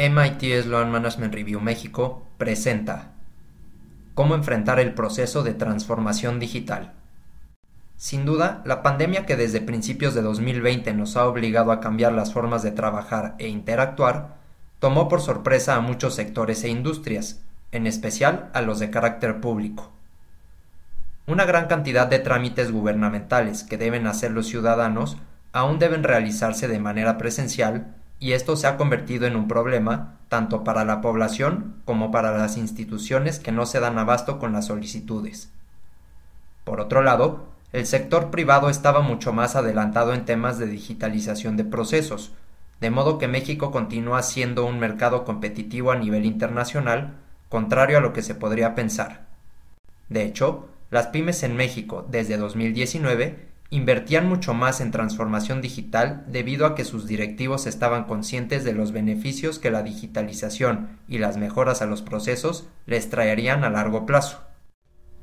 MIT Sloan Management Review México presenta Cómo enfrentar el proceso de transformación digital. Sin duda, la pandemia que desde principios de 2020 nos ha obligado a cambiar las formas de trabajar e interactuar, tomó por sorpresa a muchos sectores e industrias, en especial a los de carácter público. Una gran cantidad de trámites gubernamentales que deben hacer los ciudadanos aún deben realizarse de manera presencial y esto se ha convertido en un problema tanto para la población como para las instituciones que no se dan abasto con las solicitudes. Por otro lado, el sector privado estaba mucho más adelantado en temas de digitalización de procesos, de modo que México continúa siendo un mercado competitivo a nivel internacional, contrario a lo que se podría pensar. De hecho, las pymes en México desde 2019 invertían mucho más en transformación digital debido a que sus directivos estaban conscientes de los beneficios que la digitalización y las mejoras a los procesos les traerían a largo plazo.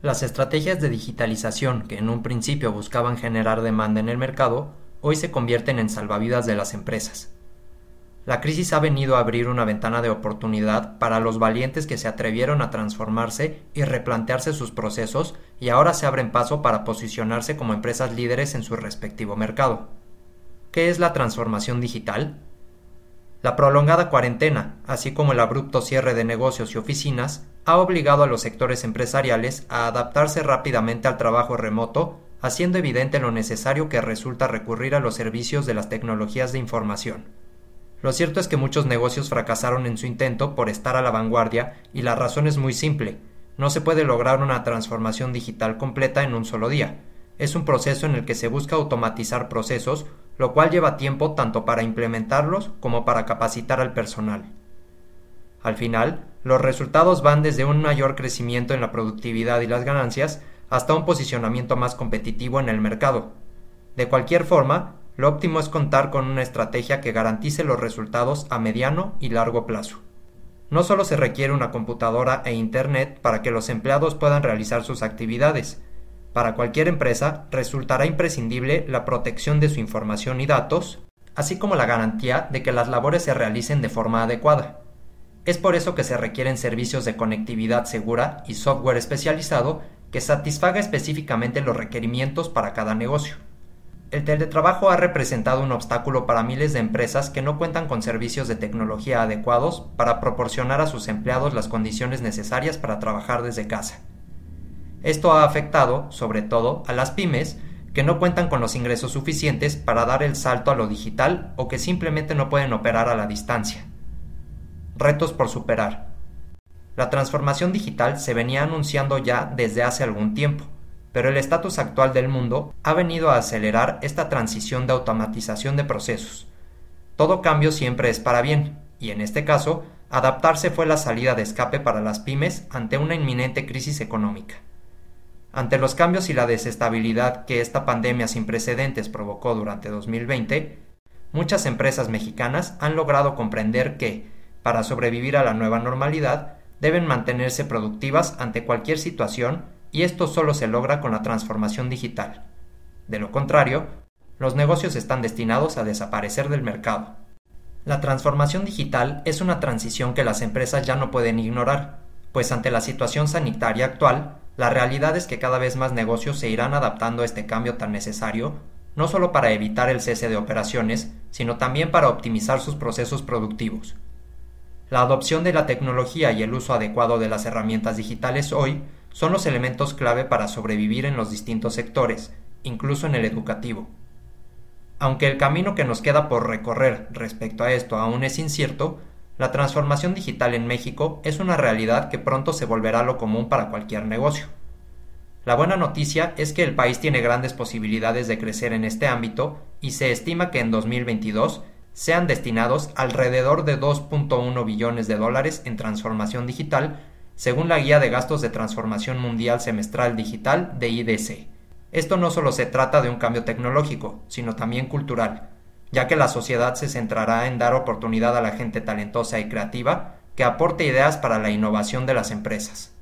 Las estrategias de digitalización que en un principio buscaban generar demanda en el mercado, hoy se convierten en salvavidas de las empresas. La crisis ha venido a abrir una ventana de oportunidad para los valientes que se atrevieron a transformarse y replantearse sus procesos y ahora se abren paso para posicionarse como empresas líderes en su respectivo mercado. ¿Qué es la transformación digital? La prolongada cuarentena, así como el abrupto cierre de negocios y oficinas, ha obligado a los sectores empresariales a adaptarse rápidamente al trabajo remoto, haciendo evidente lo necesario que resulta recurrir a los servicios de las tecnologías de información. Lo cierto es que muchos negocios fracasaron en su intento por estar a la vanguardia y la razón es muy simple. No se puede lograr una transformación digital completa en un solo día. Es un proceso en el que se busca automatizar procesos, lo cual lleva tiempo tanto para implementarlos como para capacitar al personal. Al final, los resultados van desde un mayor crecimiento en la productividad y las ganancias hasta un posicionamiento más competitivo en el mercado. De cualquier forma, lo óptimo es contar con una estrategia que garantice los resultados a mediano y largo plazo. No solo se requiere una computadora e Internet para que los empleados puedan realizar sus actividades. Para cualquier empresa resultará imprescindible la protección de su información y datos, así como la garantía de que las labores se realicen de forma adecuada. Es por eso que se requieren servicios de conectividad segura y software especializado que satisfaga específicamente los requerimientos para cada negocio. El teletrabajo ha representado un obstáculo para miles de empresas que no cuentan con servicios de tecnología adecuados para proporcionar a sus empleados las condiciones necesarias para trabajar desde casa. Esto ha afectado, sobre todo, a las pymes que no cuentan con los ingresos suficientes para dar el salto a lo digital o que simplemente no pueden operar a la distancia. Retos por superar. La transformación digital se venía anunciando ya desde hace algún tiempo pero el estatus actual del mundo ha venido a acelerar esta transición de automatización de procesos. Todo cambio siempre es para bien, y en este caso, adaptarse fue la salida de escape para las pymes ante una inminente crisis económica. Ante los cambios y la desestabilidad que esta pandemia sin precedentes provocó durante 2020, muchas empresas mexicanas han logrado comprender que, para sobrevivir a la nueva normalidad, deben mantenerse productivas ante cualquier situación y esto solo se logra con la transformación digital. De lo contrario, los negocios están destinados a desaparecer del mercado. La transformación digital es una transición que las empresas ya no pueden ignorar, pues ante la situación sanitaria actual, la realidad es que cada vez más negocios se irán adaptando a este cambio tan necesario, no solo para evitar el cese de operaciones, sino también para optimizar sus procesos productivos. La adopción de la tecnología y el uso adecuado de las herramientas digitales hoy son los elementos clave para sobrevivir en los distintos sectores, incluso en el educativo. Aunque el camino que nos queda por recorrer respecto a esto aún es incierto, la transformación digital en México es una realidad que pronto se volverá lo común para cualquier negocio. La buena noticia es que el país tiene grandes posibilidades de crecer en este ámbito y se estima que en 2022 sean destinados alrededor de 2.1 billones de dólares en transformación digital según la Guía de Gastos de Transformación Mundial Semestral Digital de IDC. Esto no solo se trata de un cambio tecnológico, sino también cultural, ya que la sociedad se centrará en dar oportunidad a la gente talentosa y creativa que aporte ideas para la innovación de las empresas.